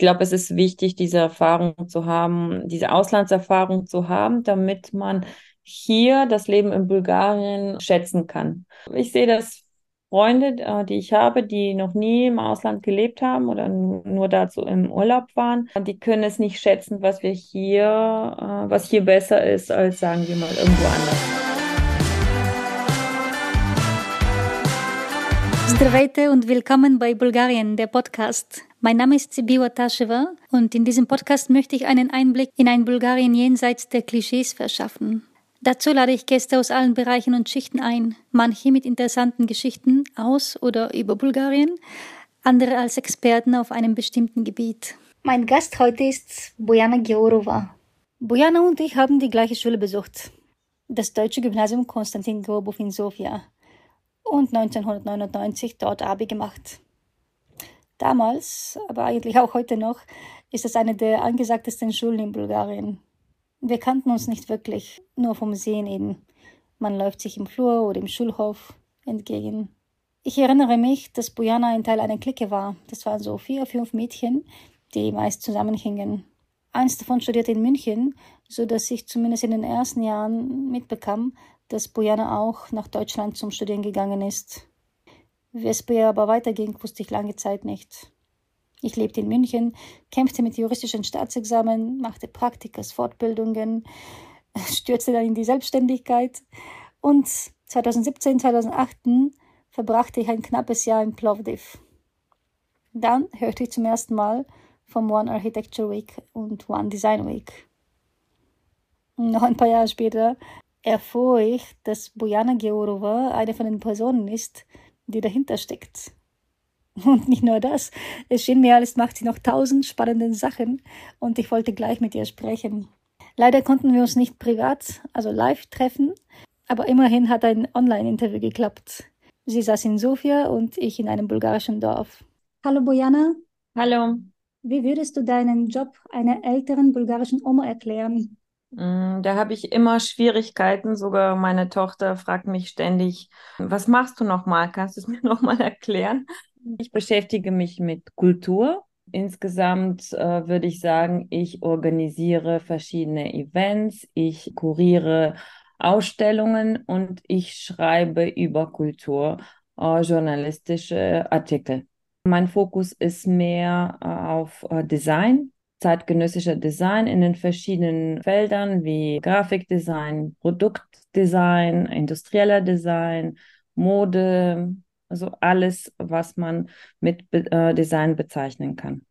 glaube, es ist wichtig, diese Erfahrung zu haben, diese Auslandserfahrung zu haben, damit man hier das Leben in Bulgarien schätzen kann. Ich sehe das Freunde, äh, die ich habe, die noch nie im Ausland gelebt haben oder nur dazu im Urlaub waren, die können es nicht schätzen, was wir hier, äh, was hier besser ist als, sagen wir mal, irgendwo anders. Здравейте und willkommen bei Bulgarien, der Podcast. Mein Name ist Sibiwa Tasheva und in diesem Podcast möchte ich einen Einblick in ein Bulgarien jenseits der Klischees verschaffen. Dazu lade ich Gäste aus allen Bereichen und Schichten ein, manche mit interessanten Geschichten aus oder über Bulgarien, andere als Experten auf einem bestimmten Gebiet. Mein Gast heute ist Bojana Georova. Bojana und ich haben die gleiche Schule besucht, das deutsche Gymnasium Konstantin Gorbuch in Sofia und 1999 dort Abi gemacht. Damals, aber eigentlich auch heute noch, ist es eine der angesagtesten Schulen in Bulgarien. Wir kannten uns nicht wirklich, nur vom Sehen eben. Man läuft sich im Flur oder im Schulhof entgegen. Ich erinnere mich, dass Bojana ein Teil einer Clique war. Das waren so vier, fünf Mädchen, die meist zusammenhingen. Eins davon studierte in München, so dass ich zumindest in den ersten Jahren mitbekam, dass Bojana auch nach Deutschland zum Studieren gegangen ist. Wie es bei ihr aber weiterging, wusste ich lange Zeit nicht. Ich lebte in München, kämpfte mit juristischen Staatsexamen, machte Praktikas, Fortbildungen, stürzte dann in die Selbstständigkeit und 2017, 2018 verbrachte ich ein knappes Jahr in Plovdiv. Dann hörte ich zum ersten Mal vom One Architecture Week und One Design Week. Noch ein paar Jahre später erfuhr ich, dass Bojana Georova eine von den Personen ist, die dahinter steckt. Und nicht nur das, es schien mir, als macht sie noch tausend spannende Sachen und ich wollte gleich mit ihr sprechen. Leider konnten wir uns nicht privat, also live treffen, aber immerhin hat ein Online-Interview geklappt. Sie saß in Sofia und ich in einem bulgarischen Dorf. Hallo Bojana. Hallo. Wie würdest du deinen Job einer älteren bulgarischen Oma erklären? Mm, da habe ich immer Schwierigkeiten. Sogar meine Tochter fragt mich ständig, was machst du nochmal? Kannst du es mir nochmal erklären? Ich beschäftige mich mit Kultur. Insgesamt äh, würde ich sagen, ich organisiere verschiedene Events, ich kuriere Ausstellungen und ich schreibe über Kultur äh, journalistische Artikel. Mein Fokus ist mehr äh, auf äh, Design, zeitgenössischer Design in den verschiedenen Feldern wie Grafikdesign, Produktdesign, industrieller Design, Mode, also alles, was man mit äh, Design bezeichnen kann.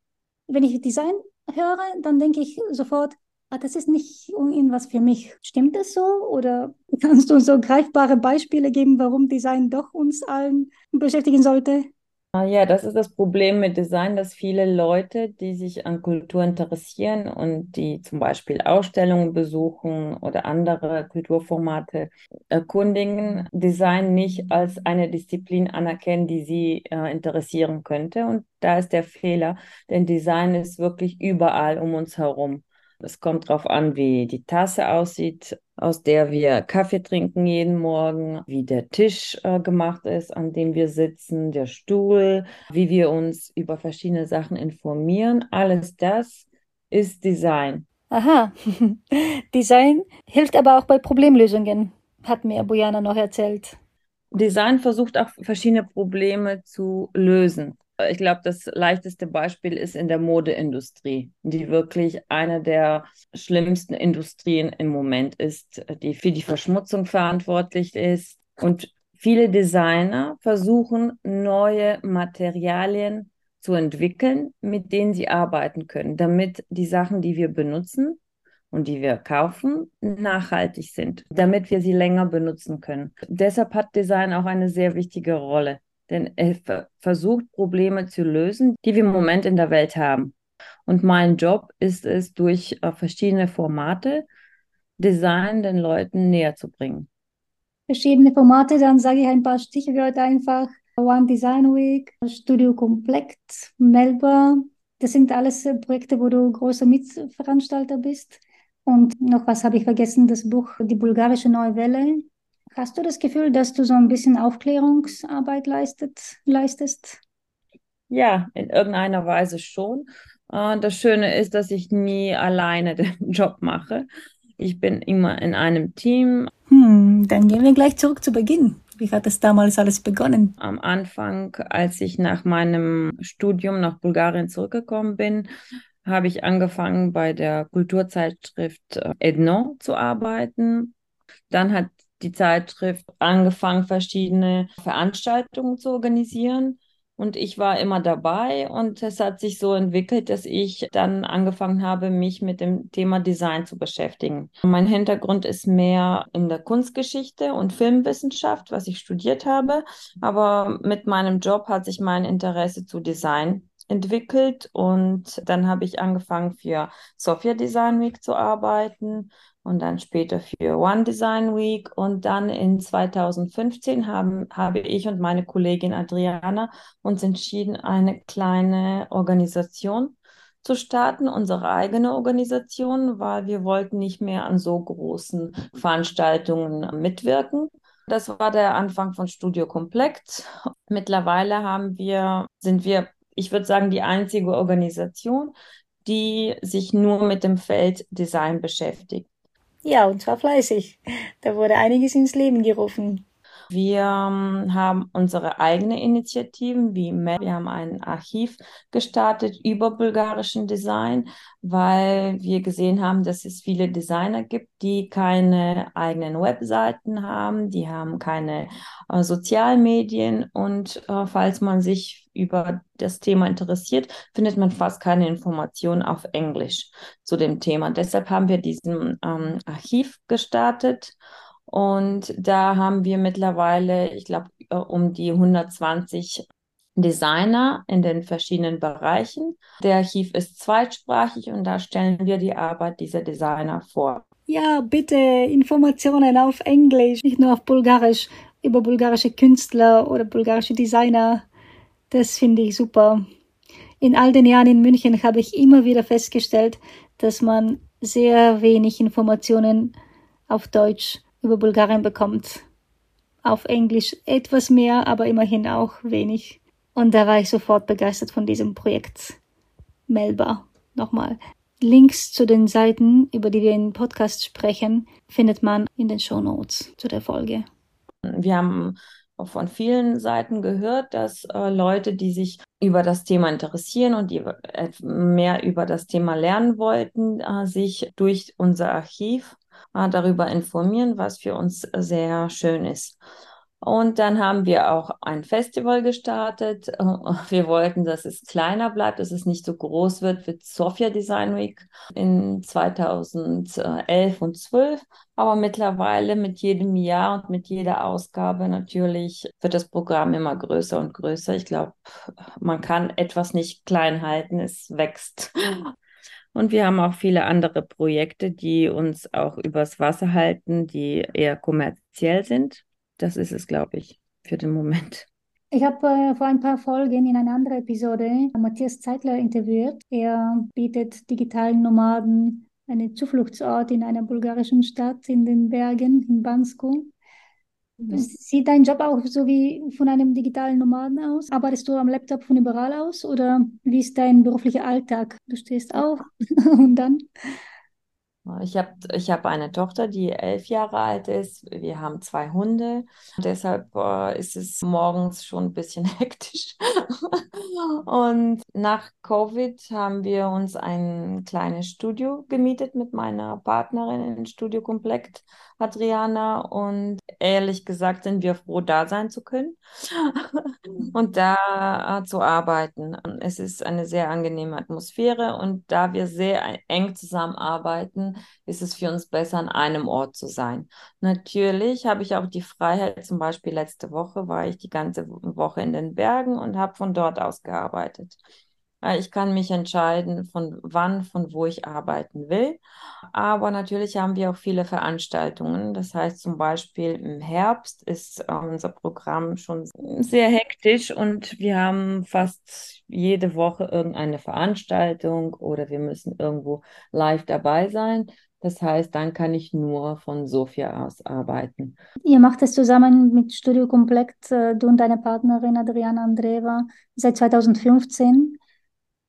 Wenn ich Design höre, dann denke ich sofort, ah, das ist nicht irgendwas für mich. Stimmt das so? Oder kannst du uns so greifbare Beispiele geben, warum Design doch uns allen beschäftigen sollte? Ah, ja, das ist das Problem mit Design, dass viele Leute, die sich an Kultur interessieren und die zum Beispiel Ausstellungen besuchen oder andere Kulturformate erkundigen, Design nicht als eine Disziplin anerkennen, die sie äh, interessieren könnte. Und da ist der Fehler, denn Design ist wirklich überall um uns herum. Es kommt darauf an, wie die Tasse aussieht, aus der wir Kaffee trinken jeden Morgen, wie der Tisch äh, gemacht ist, an dem wir sitzen, der Stuhl, wie wir uns über verschiedene Sachen informieren. Alles das ist Design. Aha, Design hilft aber auch bei Problemlösungen, hat mir Bojana noch erzählt. Design versucht auch verschiedene Probleme zu lösen. Ich glaube, das leichteste Beispiel ist in der Modeindustrie, die wirklich eine der schlimmsten Industrien im Moment ist, die für die Verschmutzung verantwortlich ist. Und viele Designer versuchen, neue Materialien zu entwickeln, mit denen sie arbeiten können, damit die Sachen, die wir benutzen und die wir kaufen, nachhaltig sind, damit wir sie länger benutzen können. Deshalb hat Design auch eine sehr wichtige Rolle denn er versucht Probleme zu lösen, die wir im Moment in der Welt haben. Und mein Job ist es, durch äh, verschiedene Formate Design den Leuten näher zu bringen. Verschiedene Formate, dann sage ich ein paar Stichwörter einfach. One Design Week, Studio Komplett, Melba. Das sind alles äh, Projekte, wo du großer Mitveranstalter bist. Und noch was habe ich vergessen, das Buch Die bulgarische Neue Welle Hast du das Gefühl, dass du so ein bisschen Aufklärungsarbeit leistet, leistest? Ja, in irgendeiner Weise schon. Äh, das Schöne ist, dass ich nie alleine den Job mache. Ich bin immer in einem Team. Hm, dann gehen wir gleich zurück zu Beginn. Wie hat das damals alles begonnen? Am Anfang, als ich nach meinem Studium nach Bulgarien zurückgekommen bin, habe ich angefangen bei der Kulturzeitschrift äh, Edno zu arbeiten. Dann hat die Zeitschrift angefangen, verschiedene Veranstaltungen zu organisieren. Und ich war immer dabei und es hat sich so entwickelt, dass ich dann angefangen habe, mich mit dem Thema Design zu beschäftigen. Mein Hintergrund ist mehr in der Kunstgeschichte und Filmwissenschaft, was ich studiert habe. Aber mit meinem Job hat sich mein Interesse zu Design entwickelt und dann habe ich angefangen für Sophia Design Week zu arbeiten und dann später für One Design Week und dann in 2015 haben, habe ich und meine Kollegin Adriana uns entschieden, eine kleine Organisation zu starten, unsere eigene Organisation, weil wir wollten nicht mehr an so großen Veranstaltungen mitwirken. Das war der Anfang von Studio Komplex. Mittlerweile haben wir, sind wir ich würde sagen, die einzige Organisation, die sich nur mit dem Feld Design beschäftigt. Ja, und zwar fleißig. Da wurde einiges ins Leben gerufen. Wir ähm, haben unsere eigene Initiativen wie MED. Wir haben ein Archiv gestartet über bulgarischen Design, weil wir gesehen haben, dass es viele Designer gibt, die keine eigenen Webseiten haben, die haben keine äh, Sozialmedien und äh, falls man sich über das Thema interessiert, findet man fast keine Informationen auf Englisch zu dem Thema. Deshalb haben wir diesen ähm, Archiv gestartet und da haben wir mittlerweile, ich glaube, äh, um die 120 Designer in den verschiedenen Bereichen. Der Archiv ist zweitsprachig und da stellen wir die Arbeit dieser Designer vor. Ja, bitte Informationen auf Englisch, nicht nur auf Bulgarisch, über bulgarische Künstler oder bulgarische Designer. Das finde ich super. In all den Jahren in München habe ich immer wieder festgestellt, dass man sehr wenig Informationen auf Deutsch über Bulgarien bekommt. Auf Englisch etwas mehr, aber immerhin auch wenig. Und da war ich sofort begeistert von diesem Projekt. Melba. Nochmal. Links zu den Seiten, über die wir im Podcast sprechen, findet man in den Show Notes zu der Folge. Wir haben von vielen Seiten gehört, dass äh, Leute, die sich über das Thema interessieren und die äh, mehr über das Thema lernen wollten, äh, sich durch unser Archiv darüber informieren, was für uns sehr schön ist. Und dann haben wir auch ein Festival gestartet. Äh, wir wollten, dass es kleiner bleibt, dass es nicht so groß wird wie Sofia Design Week in 2011 und 12. Aber mittlerweile mit jedem Jahr und mit jeder Ausgabe natürlich wird das Programm immer größer und größer. Ich glaube, man kann etwas nicht klein halten, es wächst. Und wir haben auch viele andere Projekte, die uns auch übers Wasser halten, die eher kommerziell sind. Das ist es, glaube ich, für den Moment. Ich habe äh, vor ein paar Folgen in einer anderen Episode Matthias Zeitler interviewt. Er bietet digitalen Nomaden einen Zufluchtsort in einer bulgarischen Stadt in den Bergen, in Bansko. Ja. Sieht dein Job auch so wie von einem digitalen Nomaden aus? Arbeitest du am Laptop von überall aus oder wie ist dein beruflicher Alltag? Du stehst auf und dann? Ich habe ich hab eine Tochter, die elf Jahre alt ist. Wir haben zwei Hunde. Deshalb äh, ist es morgens schon ein bisschen hektisch. Und nach Covid haben wir uns ein kleines Studio gemietet mit meiner Partnerin in Studio Komplett, Adriana. Und ehrlich gesagt sind wir froh, da sein zu können und da äh, zu arbeiten. Es ist eine sehr angenehme Atmosphäre und da wir sehr eng zusammenarbeiten, ist es für uns besser, an einem Ort zu sein. Natürlich habe ich auch die Freiheit, zum Beispiel letzte Woche war ich die ganze Woche in den Bergen und habe von dort aus gearbeitet. Äh, ich kann mich entscheiden, von wann, von wo ich arbeiten will. Aber natürlich haben wir auch viele Veranstaltungen. Das heißt zum Beispiel im Herbst ist äh, unser Programm schon sehr hektisch und wir haben fast jede Woche irgendeine Veranstaltung oder wir müssen irgendwo live dabei sein. Das heißt, dann kann ich nur von Sofia aus arbeiten. Ihr macht es zusammen mit Studio Komplett, äh, du und deine Partnerin Adriana Andreva, seit 2015.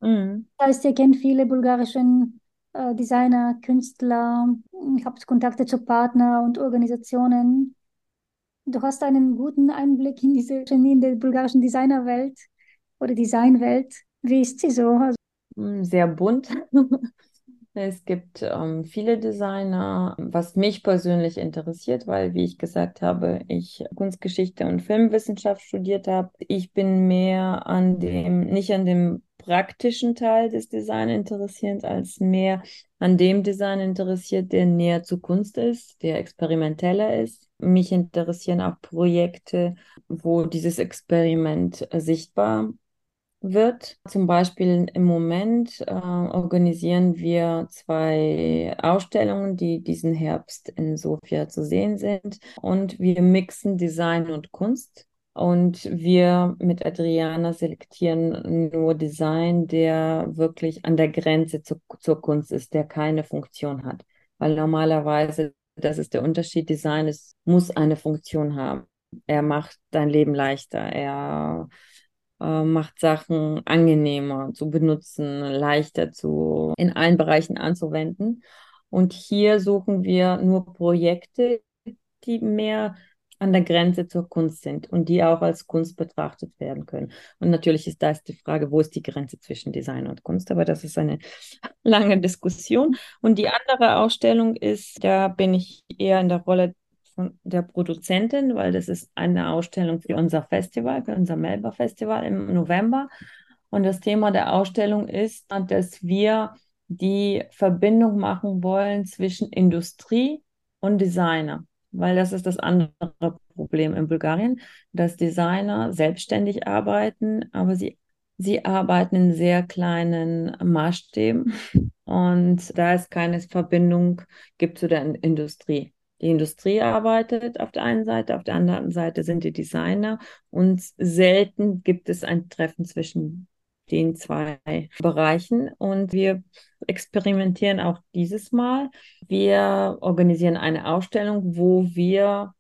Mhm. Das heißt, ihr kennt viele bulgarische äh, Designer, Künstler, habt Kontakte zu Partnern und Organisationen. Du hast einen guten Einblick in diese in der bulgarischen Designerwelt oder Designwelt. Wie ist sie so? Also hm, Sehr bunt. Es gibt ähm, viele Designer, was mich persönlich interessiert, weil, wie ich gesagt habe, ich Kunstgeschichte und Filmwissenschaft studiert habe. Ich bin mehr an dem, nicht an dem praktischen Teil des Design interessiert, als mehr an dem Design interessiert, der näher zu Kunst ist, der experimenteller ist. Mich interessieren auch Projekte, wo dieses Experiment sichtbar wird. Zum Beispiel im Moment äh, organisieren wir zwei Ausstellungen, die diesen Herbst in Sofia zu sehen sind. Und wir mixen Design und Kunst. Und wir mit Adriana selektieren nur Design, der wirklich an der Grenze zu, zur Kunst ist, der keine Funktion hat. Weil normalerweise, das ist der Unterschied, Design ist, muss eine Funktion haben. Er macht dein Leben leichter. Er äh, macht Sachen angenehmer zu benutzen, leichter zu in allen Bereichen anzuwenden. Und hier suchen wir nur Projekte, die mehr an der Grenze zur Kunst sind und die auch als Kunst betrachtet werden können. Und natürlich ist das die Frage, wo ist die Grenze zwischen Design und Kunst? Aber das ist eine lange Diskussion. Und die andere Ausstellung ist, da bin ich eher in der Rolle von der Produzentin, weil das ist eine Ausstellung für unser Festival, für unser Melba Festival im November. Und das Thema der Ausstellung ist, dass wir die Verbindung machen wollen zwischen Industrie und Designer, weil das ist das andere Problem in Bulgarien, dass Designer selbstständig arbeiten, aber sie, sie arbeiten in sehr kleinen Maßstäben und da es keine Verbindung gibt zu der Industrie die Industrie arbeitet auf der einen Seite, auf der anderen Seite sind die Designer und selten gibt es ein Treffen zwischen den zwei Bereichen und wir experimentieren auch dieses Mal. Wir organisieren eine Ausstellung, wo wir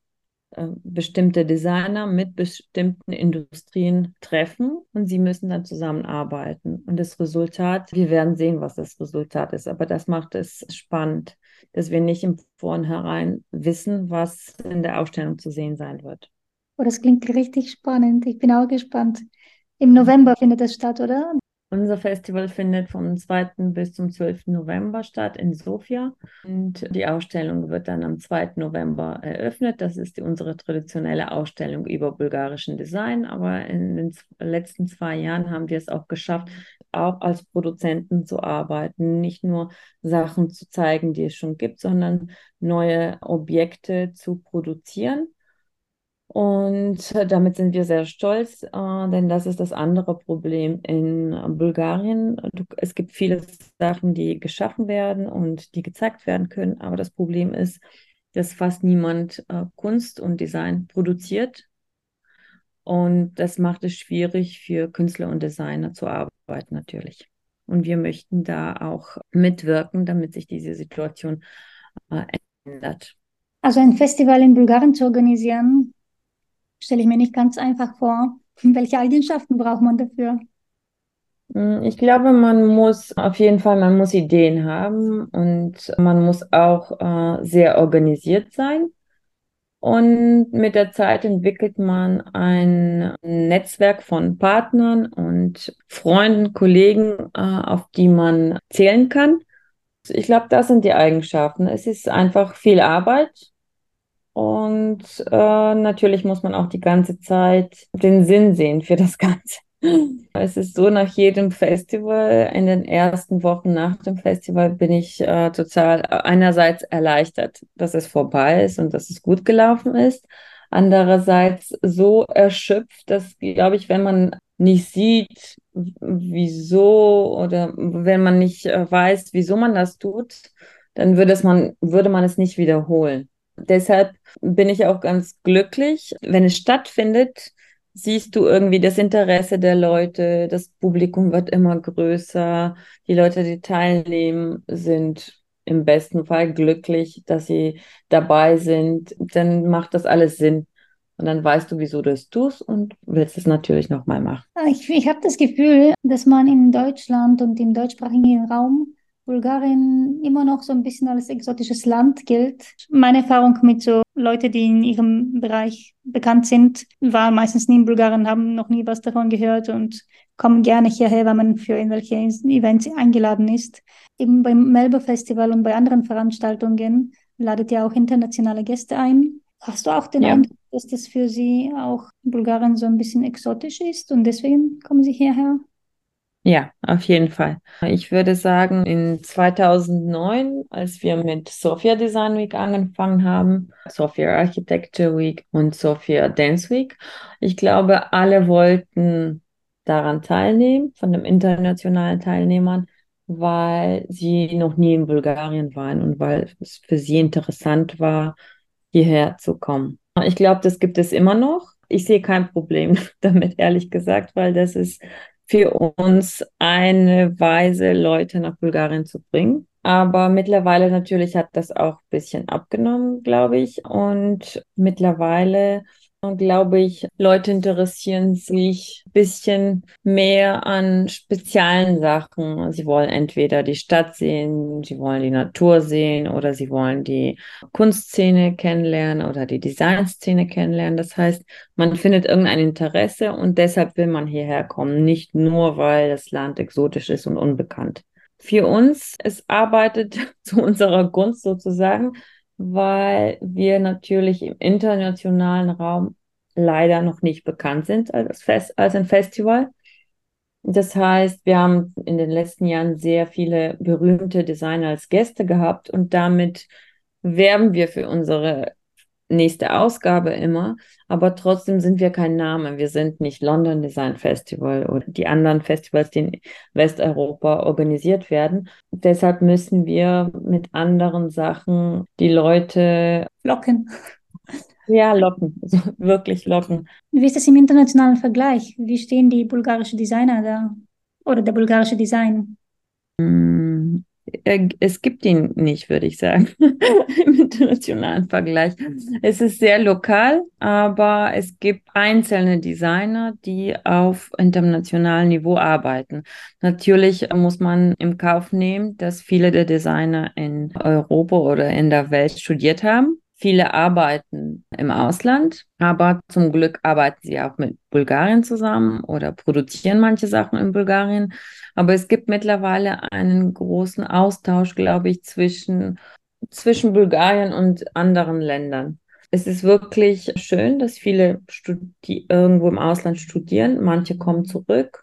äh, bestimmte Designer mit bestimmten Industrien treffen und sie müssen dann zusammenarbeiten. Und das Resultat, wir werden sehen, was das Resultat ist, aber das macht es spannend, dass wir nicht im Vornherein wissen, was in der Ausstellung zu sehen sein wird. Oh, das klingt richtig spannend. Ich bin auch gespannt. Im November findet es statt, oder? Unser Festival findet vom 2. bis zum 12. November statt in Sofia. Und die Ausstellung wird dann am 2. November eröffnet. Das ist die, unsere traditionelle Ausstellung über bulgarischen Design. Aber in den letzten zwei Jahren haben wir es auch geschafft, auch als Produzenten zu arbeiten. Nicht nur Sachen zu zeigen, die es schon gibt, sondern neue Objekte zu produzieren und damit sind wir sehr stolz, äh, denn das ist das andere Problem in Bulgarien. Es gibt viele Sachen, die geschaffen werden und die gezeigt werden können, aber das Problem ist, dass fast niemand äh, Kunst und Design produziert. Und das macht es schwierig für Künstler und Designer zu arbeiten, natürlich. Und wir möchten da auch mitwirken, damit sich diese Situation äh, ändert. Also ein Festival in Bulgarien zu organisieren, stelle ich mir nicht ganz einfach vor. Welche Eigenschaften braucht man dafür? Hm, ich glaube, man muss auf jeden Fall, man muss Ideen haben und man muss auch äh, sehr organisiert sein. Und mit der Zeit entwickelt man ein Netzwerk von Partnern und Freunden, Kollegen, äh, auf die man zählen kann. Ich glaube, das sind die Eigenschaften. Es ist einfach viel Arbeit und äh, natürlich muss man auch die ganze Zeit den Sinn sehen für das Ganze. Es ist so, nach jedem Festival, in den ersten Wochen nach dem Festival, bin ich äh, total einerseits erleichtert, dass es vorbei ist und dass es gut gelaufen ist. Andererseits so erschöpft, dass, glaube ich, wenn man nicht sieht, wieso oder wenn man nicht äh, weiß, wieso man das tut, dann würde, es man, würde man es nicht wiederholen. Deshalb bin ich auch ganz glücklich, wenn es stattfindet, siehst du irgendwie das Interesse der Leute, das Publikum wird immer größer, die Leute, die teilnehmen, sind im besten Fall glücklich, dass sie dabei sind, dann macht das alles Sinn. Und dann weißt du, wieso du es tust und willst es natürlich nochmal machen. Ich, ich habe das Gefühl, dass man in Deutschland und im deutschsprachigen Raum Bulgarien immer noch so ein bisschen als exotisches Land gilt. Meine Erfahrung mit so Leuten, die in ihrem Bereich bekannt sind, war meistens nie in Bulgarien, haben noch nie was davon gehört und kommen gerne hierher, wenn man für irgendwelche Events eingeladen ist. Eben beim Melbourne Festival und bei anderen Veranstaltungen ladet ihr auch internationale Gäste ein. Hast du auch den ja. Eindruck, dass das für sie auch Bulgarien so ein bisschen exotisch ist und deswegen kommen sie hierher? Ja, auf jeden Fall. Ich würde sagen, in 2009, als wir mit Sophia Design Week angefangen haben, Sophia Architecture Week und Sophia Dance Week, ich glaube, alle wollten daran teilnehmen, von den internationalen Teilnehmern, weil sie noch nie in Bulgarien waren und weil es für sie interessant war, hierher zu kommen. Ich glaube, das gibt es immer noch. Ich sehe kein Problem damit, ehrlich gesagt, weil das ist für uns eine Weise, Leute nach Bulgarien zu bringen. Aber mittlerweile natürlich hat das auch ein bisschen abgenommen, glaube ich. Und mittlerweile glaube ich, Leute interessieren sich ein bisschen mehr an speziellen Sachen. Sie wollen entweder die Stadt sehen, sie wollen die Natur sehen oder sie wollen die Kunstszene kennenlernen oder die Designszene kennenlernen. Das heißt, man findet irgendein Interesse und deshalb will man hierher kommen, nicht nur, weil das Land exotisch ist und unbekannt. Für uns, es arbeitet zu unserer Gunst sozusagen, weil wir natürlich im internationalen Raum leider noch nicht bekannt sind als, Fest, als ein Festival. Das heißt, wir haben in den letzten Jahren sehr viele berühmte Designer als Gäste gehabt und damit werben wir für unsere nächste Ausgabe immer, aber trotzdem sind wir kein Name. Wir sind nicht London Design Festival oder die anderen Festivals, die in Westeuropa organisiert werden. Deshalb müssen wir mit anderen Sachen die Leute locken. Ja, locken, also wirklich locken. Wie ist das im internationalen Vergleich? Wie stehen die bulgarischen Designer da? Oder der bulgarische Design? Äh, es gibt ihn nicht, würde ich sagen, im internationalen Vergleich. Es ist sehr lokal, aber es gibt einzelne Designer, die auf internationalem Niveau arbeiten. Natürlich muss man im Kauf nehmen, dass viele der Designer in Europa oder in der Welt studiert haben. Viele arbeiten im Ausland, aber zum Glück arbeiten sie auch mit Bulgarien zusammen oder produzieren manche Sachen in Bulgarien. Aber es gibt mittlerweile einen großen Austausch, glaube ich, zwischen, zwischen Bulgarien und anderen Ländern. Es ist wirklich schön, dass viele Studi irgendwo im Ausland studieren. Manche kommen zurück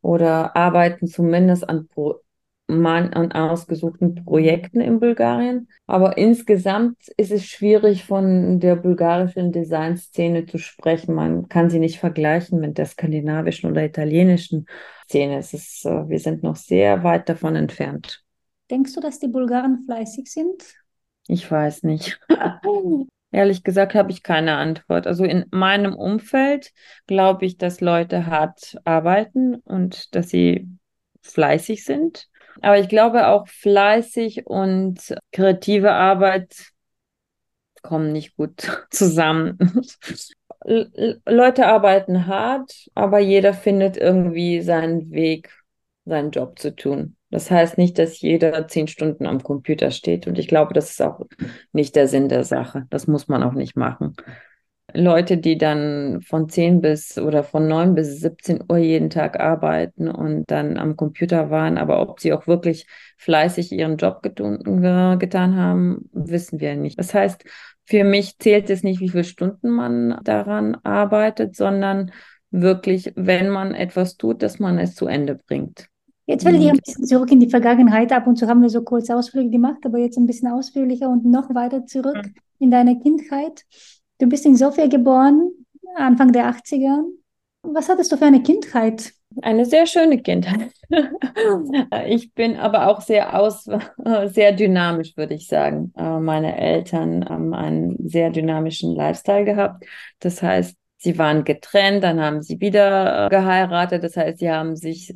oder arbeiten zumindest an Pro man an ausgesuchten Projekten in Bulgarien. Aber insgesamt ist es schwierig, von der bulgarischen Designszene zu sprechen. Man kann sie nicht vergleichen mit der skandinavischen oder italienischen Szene. Es ist, äh, wir sind noch sehr weit davon entfernt. Denkst du, dass die Bulgaren fleißig sind? Ich weiß nicht. Ehrlich gesagt habe ich keine Antwort. Also in meinem Umfeld glaube ich, dass Leute hart arbeiten und dass sie fleißig sind. Aber ich glaube auch fleißig und kreative Arbeit kommen nicht gut zusammen. Leute arbeiten hart, aber jeder findet irgendwie seinen Weg, seinen Job zu tun. Das heißt nicht, dass jeder zehn Stunden am Computer steht. Und ich glaube, das ist auch nicht der Sinn der Sache. Das muss man auch nicht machen. Leute, die dann von 10 bis oder von 9 bis 17 Uhr jeden Tag arbeiten und dann am Computer waren, aber ob sie auch wirklich fleißig ihren Job getun, getan haben, wissen wir nicht. Das heißt, für mich zählt es nicht, wie viele Stunden man daran arbeitet, sondern wirklich, wenn man etwas tut, dass man es zu Ende bringt. Jetzt will ich ein bisschen zurück in die Vergangenheit. Ab und zu haben wir so kurz Ausflüge gemacht, aber jetzt ein bisschen ausführlicher und noch weiter zurück mhm. in deine Kindheit. Du bist in Sofia geboren, Anfang der 80er. Was hattest du für eine Kindheit? Eine sehr schöne Kindheit. ich bin aber auch sehr aus, sehr dynamisch, würde ich sagen. Äh, meine Eltern haben einen sehr dynamischen Lifestyle gehabt. Das heißt, sie waren getrennt, dann haben sie wieder äh, geheiratet. Das heißt, sie haben sich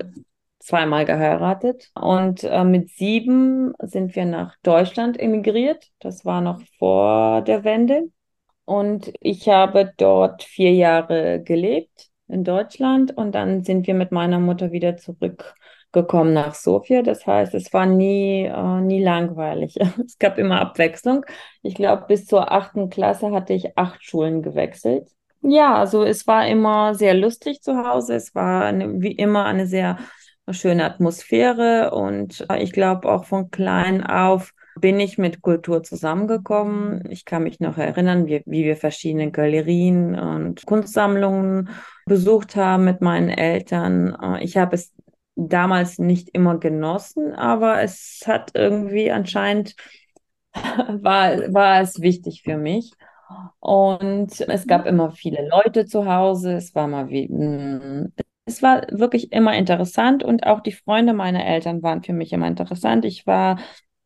zweimal geheiratet. Und äh, mit sieben sind wir nach Deutschland emigriert. Das war noch vor der Wende. Und ich habe dort vier Jahre gelebt in Deutschland und dann sind wir mit meiner Mutter wieder zurückgekommen nach Sofia. Das heißt, es war nie, äh, nie langweilig. Es gab immer Abwechslung. Ich glaube, bis zur achten Klasse hatte ich acht Schulen gewechselt. Ja, also es war immer sehr lustig zu Hause. Es war eine, wie immer eine sehr schöne Atmosphäre und äh, ich glaube auch von klein auf bin ich mit Kultur zusammengekommen. Ich kann mich noch erinnern, wie, wie wir verschiedene Galerien und Kunstsammlungen besucht haben mit meinen Eltern. Äh, ich habe es damals nicht immer genossen, aber es hat irgendwie anscheinend war, war es wichtig für mich. Und es gab immer viele Leute zu Hause. Es war mal wie, hm, es war wirklich immer interessant und auch die Freunde meiner Eltern waren für mich immer interessant. Ich war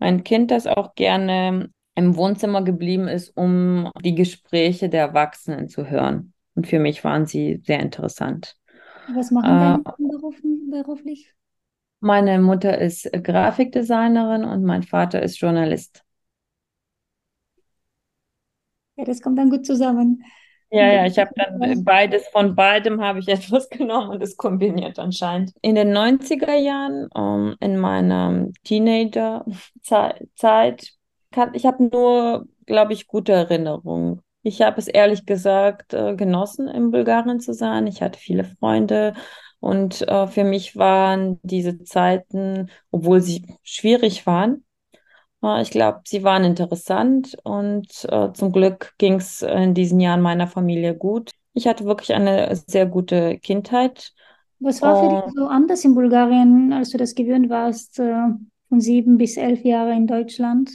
ein Kind, das auch gerne im Wohnzimmer geblieben ist, um die Gespräche der Erwachsenen zu hören. Und für mich waren sie sehr interessant. Was machen deine äh, beruflich? Meine Mutter ist Grafikdesignerin und mein Vater ist Journalist. Ja, das kommt dann gut zusammen. Ja, ja, ich habe dann beides, von beidem habe ich etwas genommen und es kombiniert anscheinend. In den 90er Jahren, um, ähm, in meiner Teenager-Zeit, ich habe nur, glaube ich, gute Erinnerungen. Ich habe es ehrlich gesagt äh, genossen, in Bulgarien zu sein. Ich hatte viele Freunde und äh, für mich waren diese Zeiten, obwohl sie schwierig waren, ich glaube, sie waren interessant und äh, zum Glück ging es in diesen Jahren meiner Familie gut. Ich hatte wirklich eine sehr gute Kindheit. Was war für dich so anders in Bulgarien, als du das gewöhnt warst, äh, von sieben bis elf Jahre in Deutschland?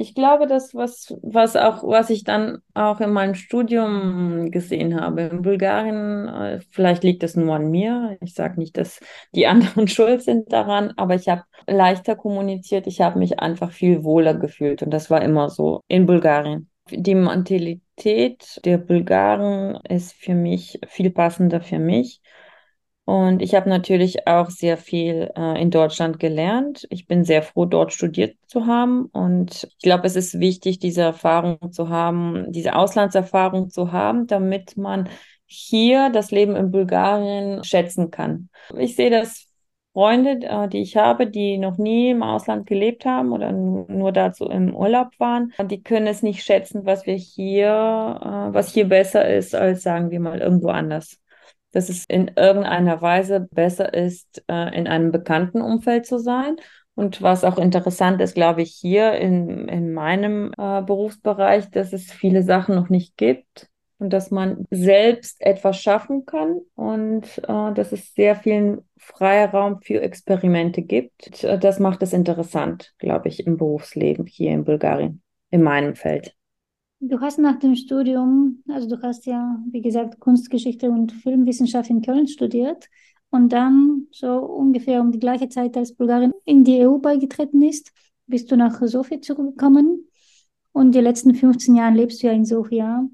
Ich glaube, das, was, was auch, was ich dann auch in meinem Studium gesehen habe, in Bulgarien, äh, vielleicht liegt es nur an mir. Ich sage nicht, dass die anderen schuld sind daran, aber ich habe leichter kommuniziert. Ich habe mich einfach viel wohler gefühlt und das war immer so in Bulgarien. Die Mentalität der Bulgaren ist für mich viel passender für mich. Und ich habe natürlich auch sehr viel äh, in Deutschland gelernt. Ich bin sehr froh, dort studiert zu haben. Und ich glaube, es ist wichtig, diese Erfahrung zu haben, diese Auslandserfahrung zu haben, damit man hier das Leben in Bulgarien schätzen kann. Ich sehe das Freunde, äh, die ich habe, die noch nie im Ausland gelebt haben oder nur dazu im Urlaub waren, die können es nicht schätzen, was wir hier, äh, was hier besser ist als, sagen wir mal, irgendwo anders dass es in irgendeiner Weise besser ist, äh, in einem bekannten Umfeld zu sein. Und was auch interessant ist, glaube ich, hier in, in meinem äh, Berufsbereich, dass es viele Sachen noch nicht gibt und dass man selbst etwas schaffen kann und äh, dass es sehr viel freier Raum für Experimente gibt. Das macht es interessant, glaube ich, im Berufsleben hier in Bulgarien, in meinem Feld. Du hast nach dem Studium, also du hast ja, wie gesagt, Kunstgeschichte und Filmwissenschaft in Köln studiert und dann so ungefähr um die gleiche Zeit, als Bulgarien in die EU beigetreten ist, bist du nach Sofia zurückgekommen und die letzten 15 Jahre lebst du ja in Sofia.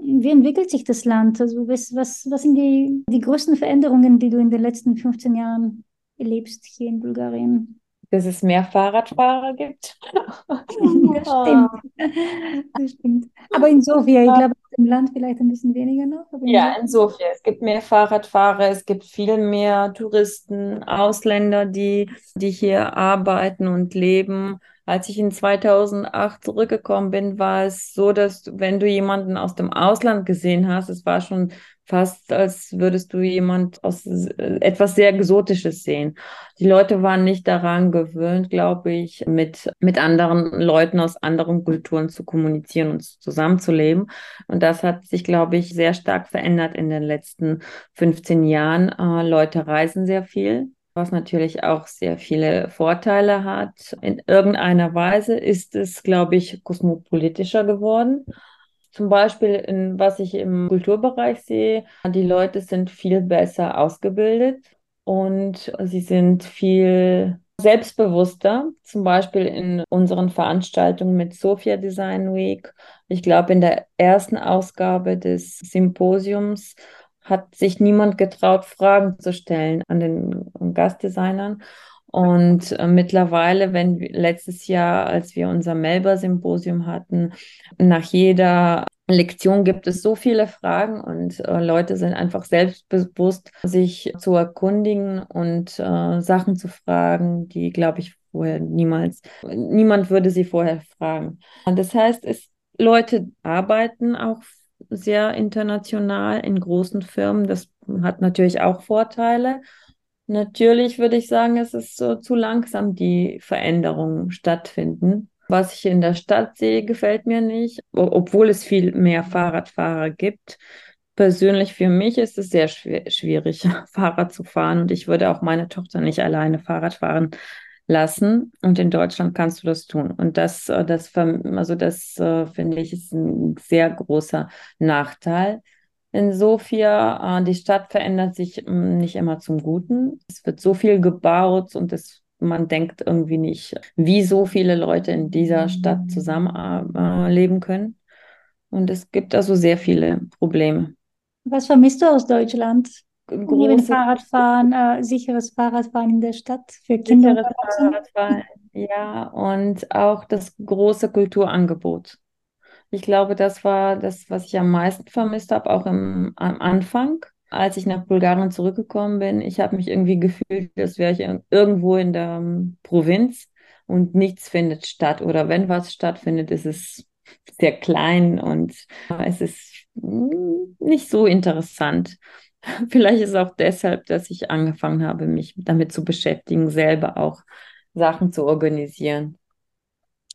Wie entwickelt sich das Land? Also was, was, was sind die, die größten Veränderungen, die du in den letzten 15 Jahren erlebst hier in Bulgarien? Dass es mehr Fahrradfahrer gibt. Ja, stimmt. Das stimmt. Aber in Sofia, ich glaube, im Land vielleicht ein bisschen weniger noch. ja, in Sofia. Es gibt mehr Fahrradfahrer, es gibt viel mehr Touristen, Ausländer, die, die hier arbeiten und leben. Als ich in 2008 zurückgekommen bin, war es so, dass wenn du jemanden aus dem Ausland gesehen hast, es war schon fast, als würdest du jemand aus äh, etwas sehr Exotisches sehen. Die Leute waren nicht daran gewöhnt, glaube ich, mit, mit anderen Leuten aus anderen Kulturen zu kommunizieren und zusammenzuleben. Und das hat sich, glaube ich, sehr stark verändert in den letzten 15 Jahren. Äh, Leute reisen sehr viel was natürlich auch sehr viele Vorteile hat. In irgendeiner Weise ist es, glaube ich, kosmopolitischer geworden. Zum Beispiel, in, was ich im Kulturbereich sehe, die Leute sind viel besser ausgebildet und sie sind viel selbstbewusster, zum Beispiel in unseren Veranstaltungen mit Sophia Design Week. Ich glaube, in der ersten Ausgabe des Symposiums hat sich niemand getraut, Fragen zu stellen an den Gastdesignern. Und äh, mittlerweile, wenn letztes Jahr, als wir unser Melba-Symposium hatten, nach jeder Lektion gibt es so viele Fragen und äh, Leute sind einfach selbstbewusst, sich zu erkundigen und äh, Sachen zu fragen, die, glaube ich, vorher niemals, niemand würde sie vorher fragen. Und das heißt, es, Leute arbeiten auch sehr international in großen Firmen. Das hat natürlich auch Vorteile. Natürlich würde ich sagen, es ist so zu langsam, die Veränderungen stattfinden. Was ich in der Stadt sehe, gefällt mir nicht, obwohl es viel mehr Fahrradfahrer gibt. Persönlich für mich ist es sehr schwierig, Fahrrad zu fahren und ich würde auch meine Tochter nicht alleine Fahrrad fahren lassen. Und in Deutschland kannst du das tun. Und das, äh, das, also das äh, finde ich ist ein sehr großer Nachteil. Insofern, äh, die Stadt verändert sich mm, nicht immer zum Guten. Es wird so viel gebaut und es, man denkt irgendwie nicht, wie so viele Leute in dieser Stadt zusammenleben können. Und es gibt also sehr viele Probleme. Was vermisst du aus Deutschland? Große Fahrradfahren, äh, sicheres Fahrradfahren in der Stadt für Kinder. Fahrradfahren, ja, und auch das große Kulturangebot. Ich glaube, das war das, was ich am meisten vermisst habe, auch im, am Anfang, als ich nach Bulgarien zurückgekommen bin. Ich habe mich irgendwie gefühlt, als wäre ich irgendwo in der ähm, Provinz und nichts findet statt. Oder wenn was stattfindet, ist es sehr klein und es ist hm, nicht so interessant. Vielleicht ist es auch deshalb, dass ich angefangen habe, mich damit zu beschäftigen, selber auch Sachen zu organisieren.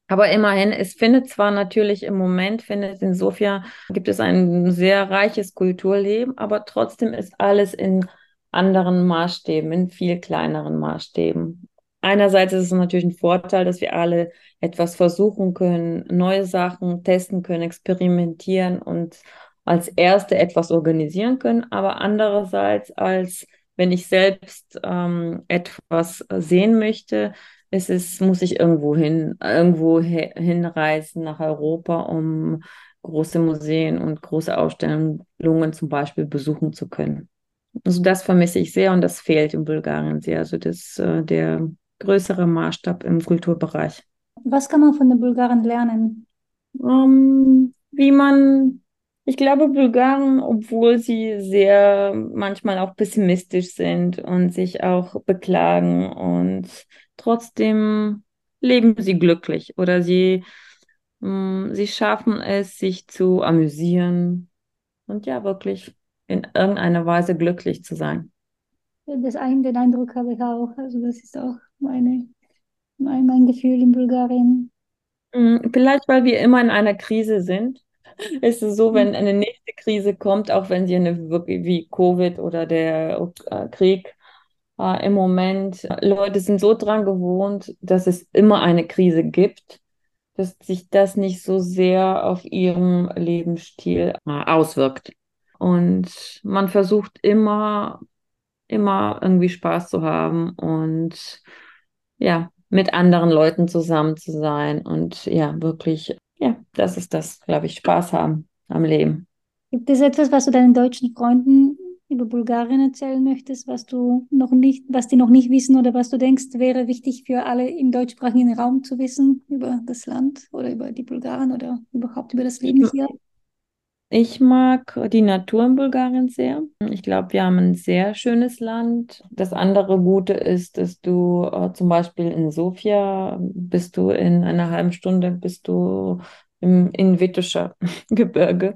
Aber immerhin, es findet zwar natürlich im Moment, findet insofern, gibt es ein sehr reiches Kulturleben, aber trotzdem ist alles in anderen Maßstäben, in viel kleineren Maßstäben. Einerseits ist es natürlich ein Vorteil, dass wir alle etwas versuchen können, neue Sachen testen können, experimentieren und als Erste etwas organisieren können, aber andererseits als wenn ich selbst ähm, etwas sehen möchte, es ist, muss ich irgendwo hin, irgendwo hinreisen nach Europa, um große Museen und große Ausstellungen zum Beispiel besuchen zu können. Also das vermisse ich sehr und das fehlt in Bulgarien sehr. Also das äh, der größere Maßstab im Kulturbereich. Was kann man von den Bulgaren lernen? Um, ähm, wie man, ich glaube, Bulgaren, obwohl sie sehr manchmal auch pessimistisch sind und sich auch beklagen und trotzdem leben sie glücklich oder sie, mh, mm, sie schaffen es, sich zu amüsieren und ja, wirklich in irgendeiner Weise glücklich zu sein. Das ein, den Eindruck habe ich auch. Also das ist auch meine, mein, mein Gefühl in Bulgarien. Mm, vielleicht, weil wir immer in einer Krise sind. Ist es so, wenn eine nächste Krise kommt, auch wenn sie eine wirklich wie Covid oder der äh, Krieg äh, im Moment. Leute sind so dran gewohnt, dass es immer eine Krise gibt, dass sich das nicht so sehr auf ihrem Lebensstil äh, auswirkt. Und man versucht immer, immer irgendwie Spaß zu haben und ja, mit anderen Leuten zusammen zu sein und ja, wirklich, ja, das ist das, glaube ich, Spaß haben am Leben. Gibt es etwas, was du deinen deutschen Freunden über Bulgarien erzählen möchtest, was du noch nicht, was die noch nicht wissen oder was du denkst, wäre wichtig für alle im deutschsprachigen Raum zu wissen über das Land oder über die Bulgaren oder überhaupt über das Leben hier? Ich mag die Natur in Bulgarien sehr. Ich glaube, wir haben ein sehr schönes Land. Das andere Gute ist, dass du äh, zum Beispiel in Sofia bist du in einer halben Stunde bist du im, in Vituscher Gebirge.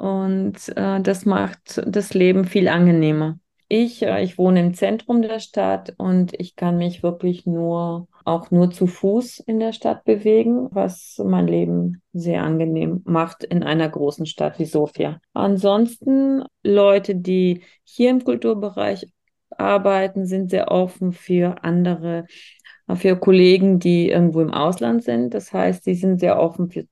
Und äh, das macht das Leben viel angenehmer. Ich, äh, ich wohne im Zentrum der Stadt und ich kann mich wirklich nur, auch nur zu Fuß in der Stadt bewegen, was mein Leben sehr angenehm macht in einer großen Stadt wie Sofia. Ansonsten Leute, die hier im Kulturbereich arbeiten, sind sehr offen für andere für Kollegen, die irgendwo im Ausland sind. Das heißt, sie sind sehr offen für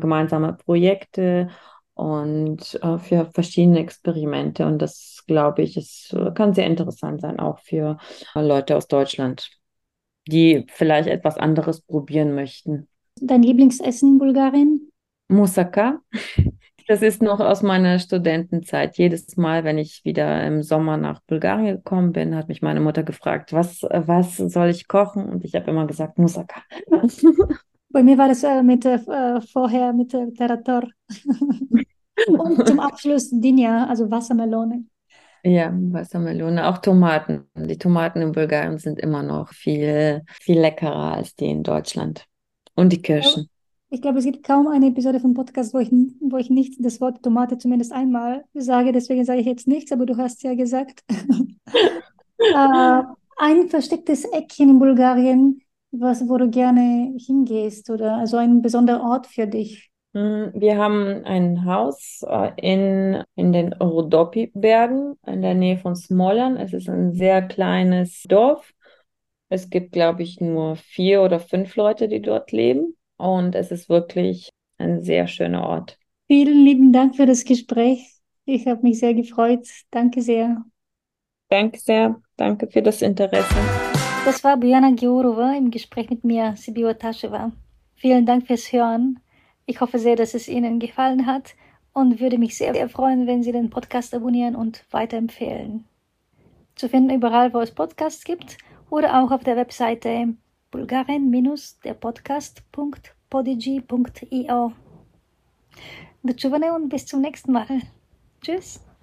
gemeinsame Projekte und äh, für verschiedene Experimente. Und das, glaube ich, ist, kann sehr interessant sein, auch für Leute aus Deutschland, die vielleicht etwas anderes probieren möchten. Dein Lieblingsessen in Bulgarien? Moussaka. Das ist noch aus meiner Studentenzeit. Jedes Mal, wenn ich wieder im Sommer nach Bulgarien gekommen bin, hat mich meine Mutter gefragt, was, was soll ich kochen? Und ich habe immer gesagt, Moussaka. Bei mir war das äh, mit, äh, vorher mit äh, Terator. Und zum Abschluss Dinja, also Wassermelone. Ja, Wassermelone, auch Tomaten. Die Tomaten in Bulgarien sind immer noch viel, viel leckerer als die in Deutschland. Und die Kirschen. Ich glaube, es gibt kaum eine Episode von Podcast, wo ich, wo ich nicht das Wort Tomate zumindest einmal sage. Deswegen sage ich jetzt nichts, aber du hast ja gesagt. äh, ein verstecktes Eckchen in Bulgarien, was, wo du gerne hingehst oder also ein besonderer Ort für dich. Hm, wir haben ein Haus äh, in, in den Rodopi-Bergen in der Nähe von Smolan. Es ist ein sehr kleines Dorf. Es gibt, glaube ich, nur vier oder fünf Leute, die dort leben. Und es ist wirklich ein sehr schöner Ort. Vielen lieben Dank für das Gespräch. Ich habe mich sehr gefreut. Danke sehr. Danke sehr. Danke für das Interesse. Das war Bojana Giorova im Gespräch mit mir, Sibiwa Taschewa. Vielen Dank fürs Hören. Ich hoffe sehr, dass es Ihnen gefallen hat und würde mich sehr freuen, wenn Sie den Podcast abonnieren und weiterempfehlen. Zu finden überall, wo es Podcasts gibt oder auch auf der Webseite bulgarien-derpodcast.podigy.io. Do und bis zum nächsten Mal. Tschüss.